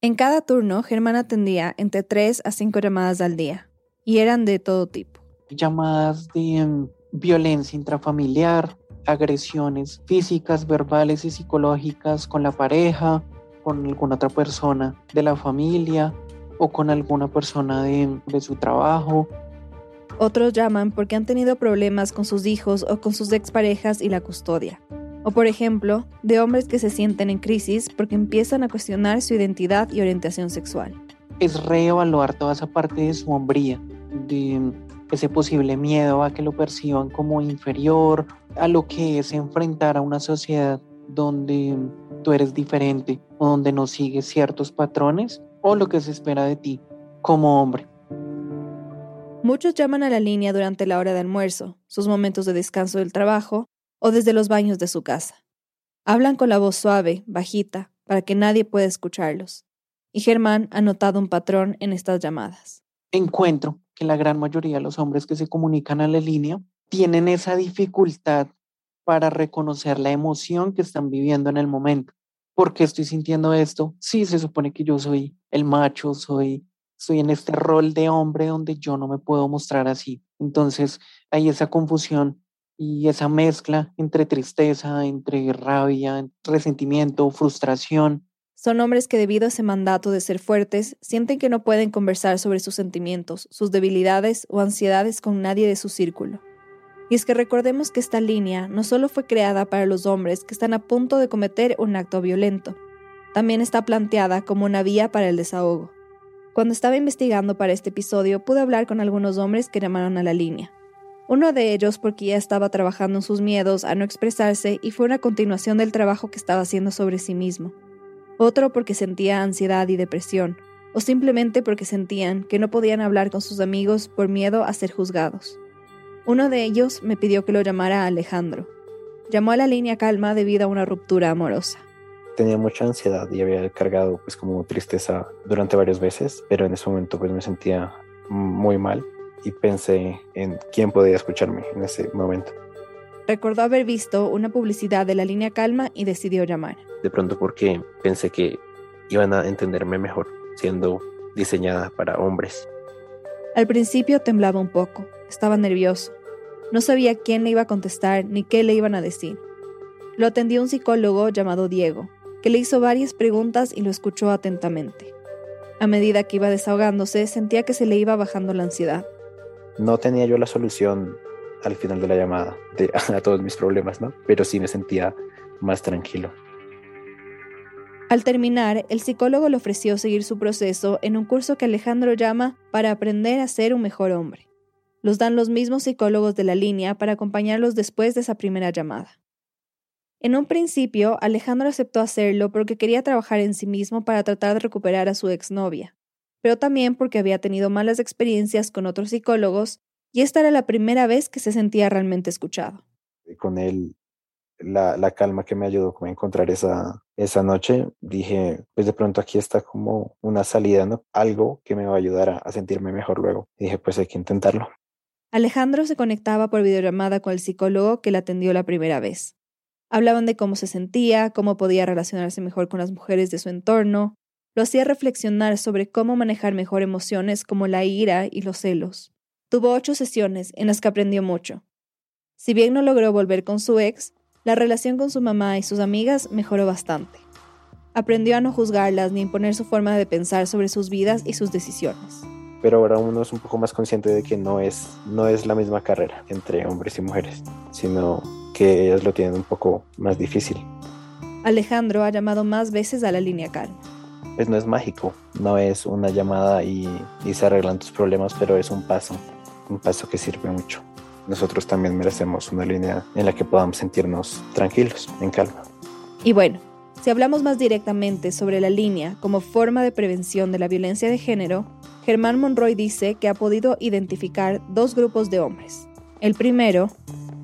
I: En cada turno, Germán atendía entre tres a cinco llamadas al día, y eran de todo tipo.
Q: Llamadas de mm, violencia intrafamiliar, agresiones físicas, verbales y psicológicas con la pareja, con alguna otra persona de la familia o con alguna persona de, de su trabajo.
I: Otros llaman porque han tenido problemas con sus hijos o con sus exparejas y la custodia. O por ejemplo, de hombres que se sienten en crisis porque empiezan a cuestionar su identidad y orientación sexual.
Q: Es reevaluar toda esa parte de su hombría, de ese posible miedo a que lo perciban como inferior, a lo que es enfrentar a una sociedad donde tú eres diferente o donde no sigues ciertos patrones o lo que se espera de ti como hombre.
I: Muchos llaman a la línea durante la hora de almuerzo, sus momentos de descanso del trabajo o desde los baños de su casa. Hablan con la voz suave, bajita, para que nadie pueda escucharlos. Y Germán ha notado un patrón en estas llamadas.
Q: Encuentro que la gran mayoría de los hombres que se comunican a la línea tienen esa dificultad para reconocer la emoción que están viviendo en el momento. ¿Por qué estoy sintiendo esto? Sí, se supone que yo soy el macho, soy estoy en este rol de hombre donde yo no me puedo mostrar así. Entonces hay esa confusión y esa mezcla entre tristeza, entre rabia, resentimiento, frustración.
I: Son hombres que debido a ese mandato de ser fuertes, sienten que no pueden conversar sobre sus sentimientos, sus debilidades o ansiedades con nadie de su círculo. Y es que recordemos que esta línea no solo fue creada para los hombres que están a punto de cometer un acto violento, también está planteada como una vía para el desahogo. Cuando estaba investigando para este episodio pude hablar con algunos hombres que llamaron a la línea. Uno de ellos porque ya estaba trabajando en sus miedos a no expresarse y fue una continuación del trabajo que estaba haciendo sobre sí mismo. Otro porque sentía ansiedad y depresión, o simplemente porque sentían que no podían hablar con sus amigos por miedo a ser juzgados. Uno de ellos me pidió que lo llamara Alejandro. Llamó a la línea calma debido a una ruptura amorosa
U: tenía mucha ansiedad y había cargado pues como tristeza durante varias veces, pero en ese momento pues me sentía muy mal y pensé en quién podía escucharme en ese momento.
I: Recordó haber visto una publicidad de la línea calma y decidió llamar.
U: De pronto porque pensé que iban a entenderme mejor siendo diseñada para hombres.
I: Al principio temblaba un poco, estaba nervioso. No sabía quién le iba a contestar ni qué le iban a decir. Lo atendió un psicólogo llamado Diego, que le hizo varias preguntas y lo escuchó atentamente. A medida que iba desahogándose, sentía que se le iba bajando la ansiedad.
U: No tenía yo la solución al final de la llamada de, (laughs) a todos mis problemas, ¿no? Pero sí me sentía más tranquilo.
I: Al terminar, el psicólogo le ofreció seguir su proceso en un curso que Alejandro llama para aprender a ser un mejor hombre. Los dan los mismos psicólogos de la línea para acompañarlos después de esa primera llamada. En un principio, Alejandro aceptó hacerlo porque quería trabajar en sí mismo para tratar de recuperar a su exnovia, pero también porque había tenido malas experiencias con otros psicólogos y esta era la primera vez que se sentía realmente escuchado.
U: Con él, la, calma que me ayudó a encontrar esa, esa noche, dije, pues de pronto aquí está como una salida, ¿no? Algo que me va a ayudar a, a sentirme mejor luego. Y dije, pues hay que intentarlo.
I: Alejandro se conectaba por videollamada con el psicólogo que le atendió la primera vez. Hablaban de cómo se sentía, cómo podía relacionarse mejor con las mujeres de su entorno. Lo hacía reflexionar sobre cómo manejar mejor emociones como la ira y los celos. Tuvo ocho sesiones en las que aprendió mucho. Si bien no logró volver con su ex, la relación con su mamá y sus amigas mejoró bastante. Aprendió a no juzgarlas ni imponer su forma de pensar sobre sus vidas y sus decisiones.
U: Pero ahora uno es un poco más consciente de que no es, no es la misma carrera entre hombres y mujeres, sino que ellas lo tienen un poco más difícil.
I: Alejandro ha llamado más veces a la línea calma.
U: Pues no es mágico, no es una llamada y, y se arreglan tus problemas, pero es un paso, un paso que sirve mucho. Nosotros también merecemos una línea en la que podamos sentirnos tranquilos, en calma.
I: Y bueno, si hablamos más directamente sobre la línea como forma de prevención de la violencia de género, Germán Monroy dice que ha podido identificar dos grupos de hombres. El primero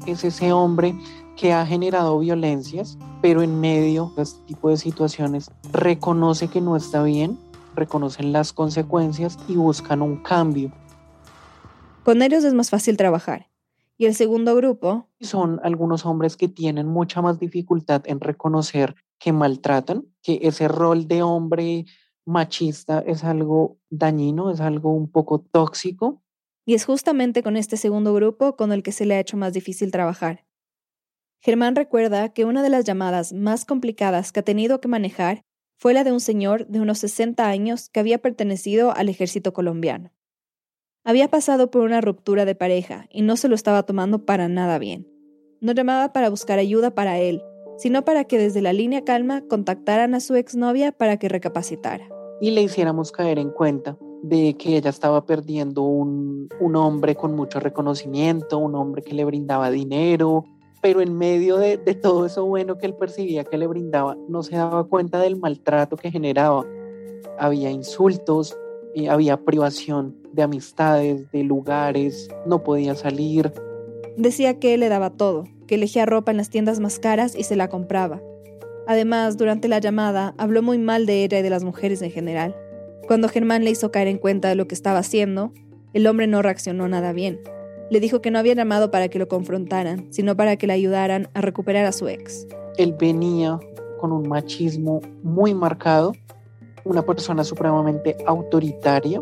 Q: es ese hombre que ha generado violencias, pero en medio de este tipo de situaciones reconoce que no está bien, reconocen las consecuencias y buscan un cambio.
I: Con ellos es más fácil trabajar. Y el segundo grupo
Q: son algunos hombres que tienen mucha más dificultad en reconocer que maltratan, que ese rol de hombre machista es algo dañino, es algo un poco tóxico
I: y es justamente con este segundo grupo con el que se le ha hecho más difícil trabajar. Germán recuerda que una de las llamadas más complicadas que ha tenido que manejar fue la de un señor de unos 60 años que había pertenecido al ejército colombiano. Había pasado por una ruptura de pareja y no se lo estaba tomando para nada bien. No llamaba para buscar ayuda para él, sino para que desde la línea calma contactaran a su exnovia para que recapacitara.
Q: Y le hiciéramos caer en cuenta de que ella estaba perdiendo un, hombre con mucho reconocimiento, un hombre que le brindaba dinero, pero en medio de, todo eso bueno que él percibía que le brindaba, no se daba cuenta del maltrato que generaba. Había insultos, eh, había privación de amistades, de lugares, no podía salir.
I: Decía que él le daba todo, que elegía ropa en las tiendas más caras y se la compraba. Además, durante la llamada, habló muy mal de ella y de las mujeres en general. Cuando Germán le hizo caer en cuenta de lo que estaba haciendo, el hombre no reaccionó nada bien. Le dijo que no había llamado para que lo confrontaran, sino para que le ayudaran a recuperar a su ex.
Q: Él venía con un machismo muy marcado una persona supremamente autoritaria.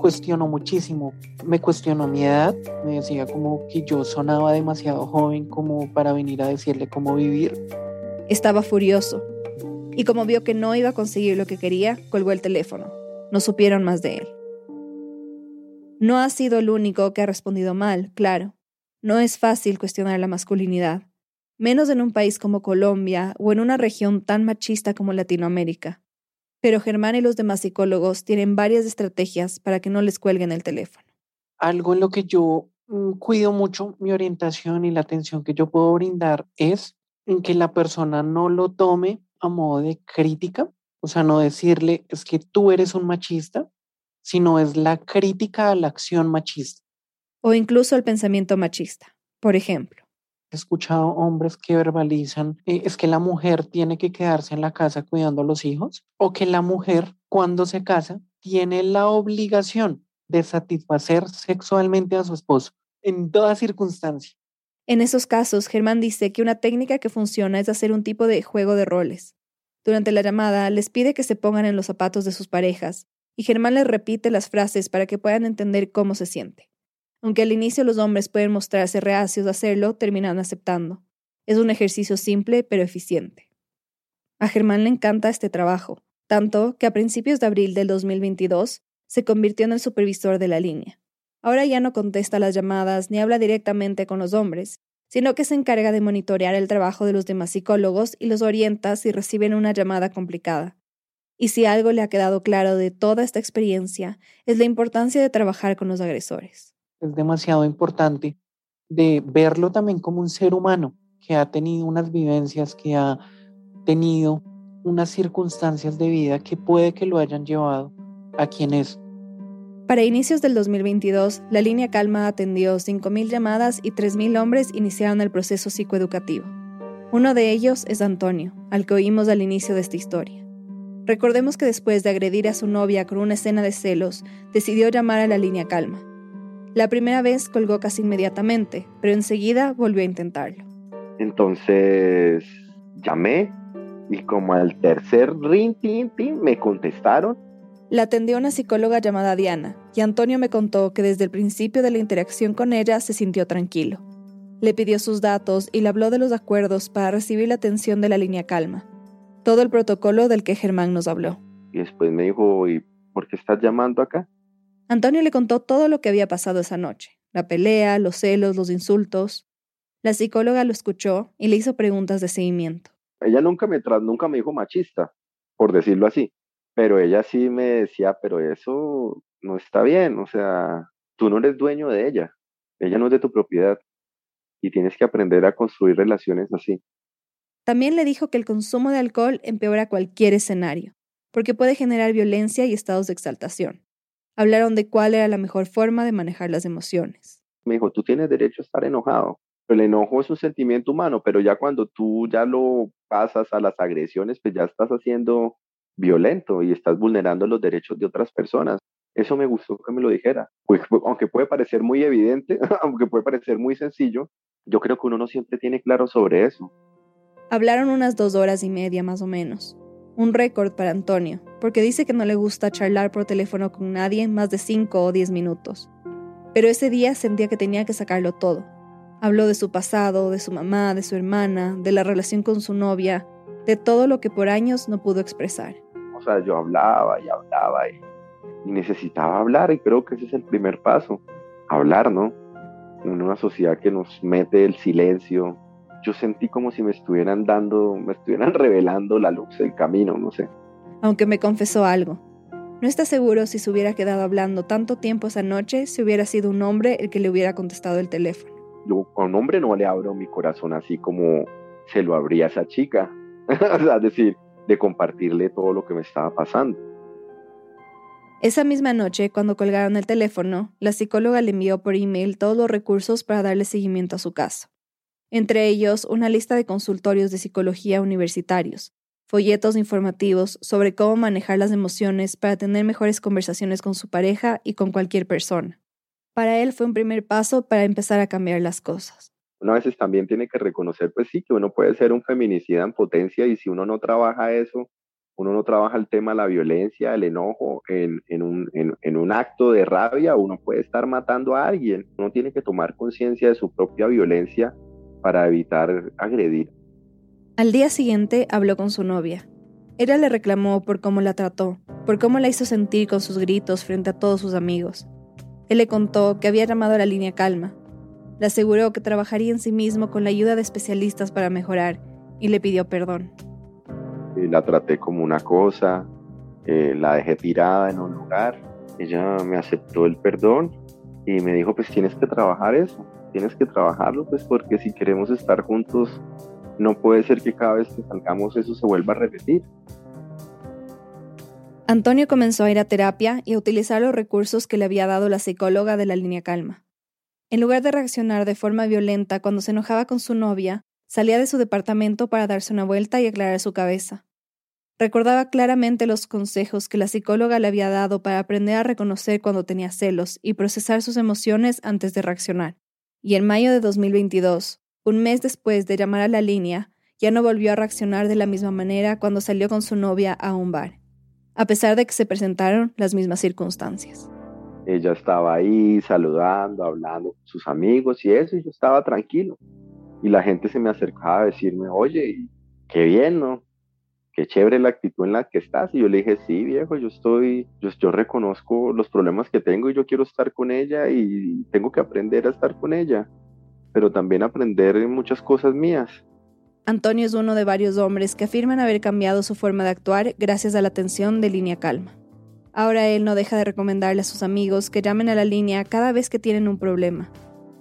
Q: Cuestionó muchísimo, me cuestionó mi edad, me decía como que yo sonaba demasiado joven como para venir a decirle cómo vivir.
I: Estaba furioso y como vio que no iba a conseguir lo que quería, colgó el teléfono. No supieron más de él. No ha sido el único que ha respondido mal, claro. No es fácil cuestionar la masculinidad, menos en un país como Colombia o en una región tan machista como Latinoamérica. Pero Germán y los demás psicólogos tienen varias estrategias para que no les cuelguen el teléfono.
Q: Algo en lo que yo mm, cuido mucho mi orientación y la atención que yo puedo brindar es en que la persona no lo tome a modo de crítica, o sea, no decirle es que tú eres un machista, sino es la crítica a la acción machista.
I: O incluso al pensamiento machista. Por ejemplo,
Q: he escuchado hombres que verbalizan eh, es que la mujer tiene que quedarse en la casa cuidando a los hijos o que la mujer cuando se casa tiene la obligación de satisfacer sexualmente a su esposo en toda circunstancia.
I: En esos casos, Germán dice que una técnica que funciona es hacer un tipo de juego de roles. Durante la llamada les pide que se pongan en los zapatos de sus parejas y Germán les repite las frases para que puedan entender cómo se siente. Aunque al inicio los hombres pueden mostrarse reacios a hacerlo, terminan aceptando. Es un ejercicio simple pero eficiente. A Germán le encanta este trabajo, tanto que a principios de abril del 2022 se convirtió en el supervisor de la línea. Ahora ya no contesta las llamadas ni habla directamente con los hombres, sino que se encarga de monitorear el trabajo de los demás psicólogos y los orienta si reciben una llamada complicada. Y si algo le ha quedado claro de toda esta experiencia, es la importancia de trabajar con los agresores
Q: es demasiado importante de verlo también como un ser humano que ha tenido unas vivencias, que ha tenido unas circunstancias de vida que puede que lo hayan llevado a quien es.
I: Para inicios del 2022, la línea Calma atendió 5.000 llamadas y 3.000 hombres iniciaron el proceso psicoeducativo. Uno de ellos es Antonio, al que oímos al inicio de esta historia. Recordemos que después de agredir a su novia con una escena de celos, decidió llamar a la línea Calma. La primera vez colgó casi inmediatamente, pero enseguida volvió a intentarlo.
C: Entonces llamé y como al tercer ring, me contestaron.
I: La atendió una psicóloga llamada Diana y Antonio me contó que desde el principio de la interacción con ella se sintió tranquilo. Le pidió sus datos y le habló de los acuerdos para recibir la atención de la línea calma. Todo el protocolo del que Germán nos habló.
C: Y después me dijo, ¿y por qué estás llamando acá?
I: Antonio le contó todo lo que había pasado esa noche, la pelea, los celos, los insultos. La psicóloga lo escuchó y le hizo preguntas de seguimiento.
C: Ella nunca me, nunca me dijo machista, por decirlo así, pero ella sí me decía, pero eso no está bien, o sea, tú no eres dueño de ella, ella no es de tu propiedad y tienes que aprender a construir relaciones así.
I: También le dijo que el consumo de alcohol empeora cualquier escenario, porque puede generar violencia y estados de exaltación. Hablaron de cuál era la mejor forma de manejar las emociones.
C: Me dijo, tú tienes derecho a estar enojado. El enojo es un sentimiento humano, pero ya cuando tú ya lo pasas a las agresiones, pues ya estás haciendo violento y estás vulnerando los derechos de otras personas. Eso me gustó que me lo dijera. Pues, aunque puede parecer muy evidente, (laughs) aunque puede parecer muy sencillo, yo creo que uno no siempre tiene claro sobre eso.
I: Hablaron unas dos horas y media más o menos un récord para Antonio, porque dice que no le gusta charlar por teléfono con nadie más de 5 o 10 minutos. Pero ese día sentía que tenía que sacarlo todo. Habló de su pasado, de su mamá, de su hermana, de la relación con su novia, de todo lo que por años no pudo expresar.
C: O sea, yo hablaba y hablaba y, necesitaba hablar y creo que ese es el primer paso, hablar, ¿no? En una sociedad que nos mete el silencio, yo sentí como si me estuvieran dando, me estuvieran (laughs) revelando la luz del camino, no sé.
I: Aunque me confesó algo. No está seguro si se hubiera quedado hablando tanto tiempo esa noche si hubiera sido un hombre el que le hubiera contestado el teléfono.
C: Yo a un hombre no le abro mi corazón así como se lo abría a esa chica. (laughs) o sea, es decir, de compartirle todo lo que me estaba pasando.
I: Esa misma noche, cuando colgaron el teléfono, la psicóloga le envió por email todos los recursos para darle seguimiento a su caso entre ellos una lista de consultorios de psicología universitarios, folletos informativos sobre cómo manejar las emociones para tener mejores conversaciones con su pareja y con cualquier persona. Para él fue un primer paso para empezar a cambiar las cosas.
C: Uno a veces también tiene que reconocer, pues sí, que uno puede ser un feminicida en potencia y si uno no trabaja eso, Uno no trabaja el tema de la violencia, el enojo en, un, en un acto de rabia, uno puede estar matando a alguien. Uno tiene que tomar conciencia de su propia violencia para evitar agredir.
I: Al día siguiente habló con su novia. Ella le reclamó por cómo la trató, por cómo la hizo sentir con sus gritos frente a todos sus amigos. Él le contó que había llamado a la línea Calma. Le aseguró que trabajaría en sí mismo con la ayuda de especialistas para mejorar y le pidió perdón.
C: La traté como una cosa, eh, la dejé tirada en un lugar. Ella me aceptó el perdón y me dijo, pues tienes que trabajar eso, tienes que trabajarlo, pues porque si queremos estar juntos, no puede ser que cada vez que salgamos eso se vuelva a repetir.
I: Antonio comenzó a ir a terapia y a utilizar los recursos que le había dado la psicóloga de la línea calma. En lugar de reaccionar de forma violenta cuando se enojaba con su novia, salía de su departamento para darse una vuelta y aclarar su cabeza. Recordaba claramente los consejos que la psicóloga le había dado para aprender a reconocer cuando tenía celos y procesar sus emociones antes de reaccionar. Y en mayo de 2022, un mes después de llamar a la línea, ya no volvió a reaccionar de la misma manera cuando salió con su novia a un bar, a pesar de que se presentaron las mismas circunstancias.
C: Ella estaba ahí saludando, hablando con sus amigos y eso, y yo estaba tranquilo. Y la gente se me acercaba a decirme, oye, qué bien, ¿no? Qué chévere la actitud en la que estás. Y yo le dije, sí, viejo, yo estoy, yo, yo reconozco los problemas que tengo y yo quiero estar con ella y tengo que aprender a estar con ella, pero también aprender muchas cosas mías.
I: Antonio es uno de varios hombres que afirman haber cambiado su forma de actuar gracias a la atención de Línea Calma. Ahora él no deja de recomendarle a sus amigos que llamen a la línea cada vez que tienen un problema.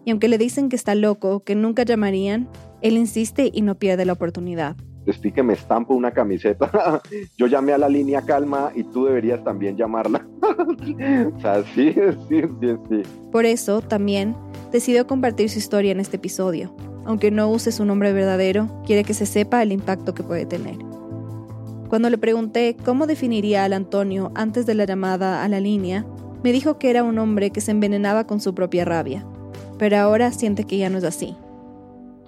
I: Y aunque le dicen que está loco, que nunca llamarían, él insiste y no pierde la oportunidad.
C: Estoy que me estampo una camiseta. (laughs) Yo llamé a la línea calma y tú deberías también llamarla. (laughs) o sea, sí, sí, sí, sí.
I: Por eso, también, decidió compartir su historia en este episodio. Aunque no use su nombre verdadero, quiere que se sepa el impacto que puede tener. Cuando le pregunté cómo definiría al Antonio antes de la llamada a la línea, me dijo que era un hombre que se envenenaba con su propia rabia, pero ahora siente que ya no es así.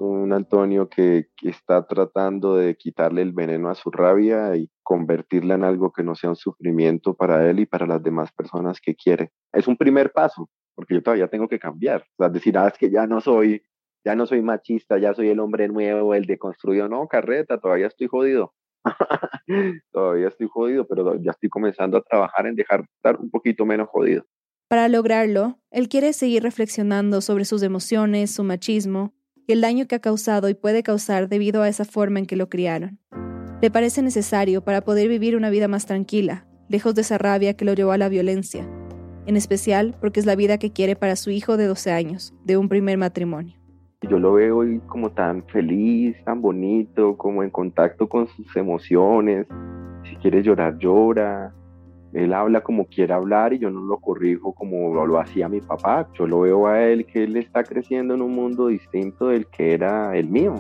C: Un Antonio que, está tratando de quitarle el veneno a su rabia y convertirla en algo que no sea un sufrimiento para él y para las demás personas que quiere. Es un primer paso, porque yo todavía tengo que cambiar. O decir, ah, es que ya no soy, ya no soy machista, ya soy el hombre nuevo, el deconstruido. No, carreta, todavía estoy jodido. (laughs) todavía estoy jodido, pero ya estoy comenzando a trabajar en dejar de estar un poquito menos jodido.
I: Para lograrlo, él quiere seguir reflexionando sobre sus emociones, su machismo el daño que ha causado y puede causar debido a esa forma en que lo criaron. Le parece necesario para poder vivir una vida más tranquila, lejos de esa rabia que lo llevó a la violencia, en especial porque es la vida que quiere para su hijo de 12 años, de un primer matrimonio.
C: Yo lo veo hoy como tan feliz, tan bonito, como en contacto con sus emociones. Si quiere llorar, llora. Él habla como quiere hablar y yo no lo corrijo como lo hacía mi papá. Yo lo veo a él que él está creciendo en un mundo distinto del que era el mío.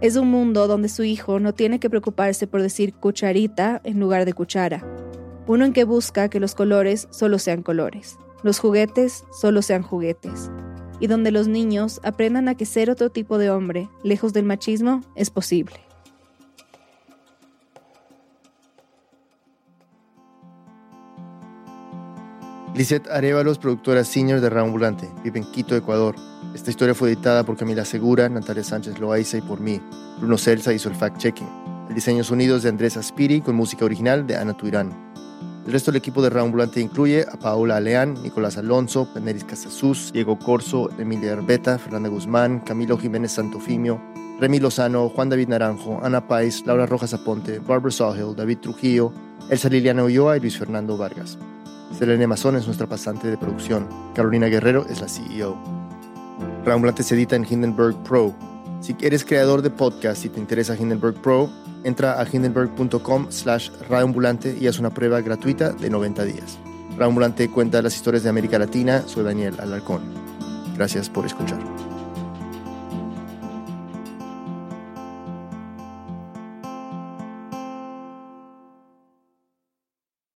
I: Es un mundo donde su hijo no tiene que preocuparse por decir cucharita en lugar de cuchara. Uno en que busca que los colores solo sean colores, los juguetes solo sean juguetes, y donde los niños aprendan a que ser otro tipo de hombre, lejos del machismo, es posible.
B: Lisette Arevalos, productora senior de Ambulante, vive en Quito, Ecuador. Esta historia fue editada por Camila Segura, Natalia Sánchez Loaiza y por mí. Bruno Celsa hizo el fact-checking. El diseño sonidos de Andrés Aspiri con música original de Ana Tuirán. El resto del equipo de Ambulante incluye a Paola Aleán, Nicolás Alonso, Peneris Casasus, Diego Corso, Emilia Herbeta, Fernanda Guzmán, Camilo Jiménez Santofimio, Remy Lozano, Juan David Naranjo, Ana Pais, Laura Rojas Aponte, Barbara Sawhill, David Trujillo, Elsa Liliana Ulloa y Luis Fernando Vargas. Selene Mazón es nuestra pasante de producción. Carolina Guerrero es la CEO. Ambulante se edita en Hindenburg Pro. Si eres creador de podcast y te interesa Hindenburg Pro, entra a hindenburg.com slash radioambulante y haz una prueba gratuita de 90 días. Radioambulante cuenta las historias de América Latina. Soy Daniel Alarcón. Gracias por escuchar.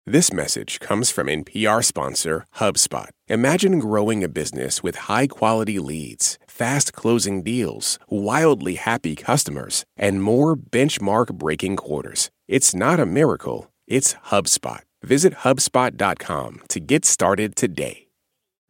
E: This message comes from NPR sponsor HubSpot. Imagine growing a business with high quality leads, fast closing deals, wildly happy customers, and more benchmark breaking quarters. It's not a miracle, It's HubSpot. Visit HubSpot.com to get started today.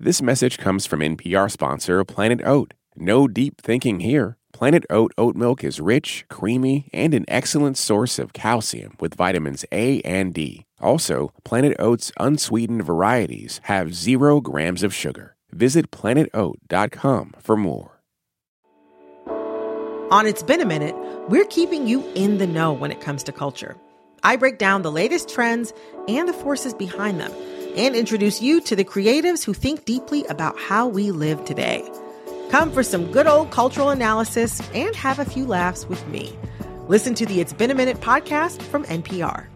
E: This message comes from NPR sponsor Planet Oat. No deep thinking here. Planet Oat oat milk is rich, creamy, and an excellent source of calcium with vitamins A and D. Also, Planet Oat's unsweetened varieties have zero grams of sugar. Visit planetoat.com for more.
V: On It's Been a Minute, we're keeping you in the know when it comes to culture. I break down the latest trends and the forces behind them and introduce you to the creatives who think deeply about how we live today. Come for some good old cultural analysis and have a few laughs with me. Listen to the It's Been a Minute podcast from NPR.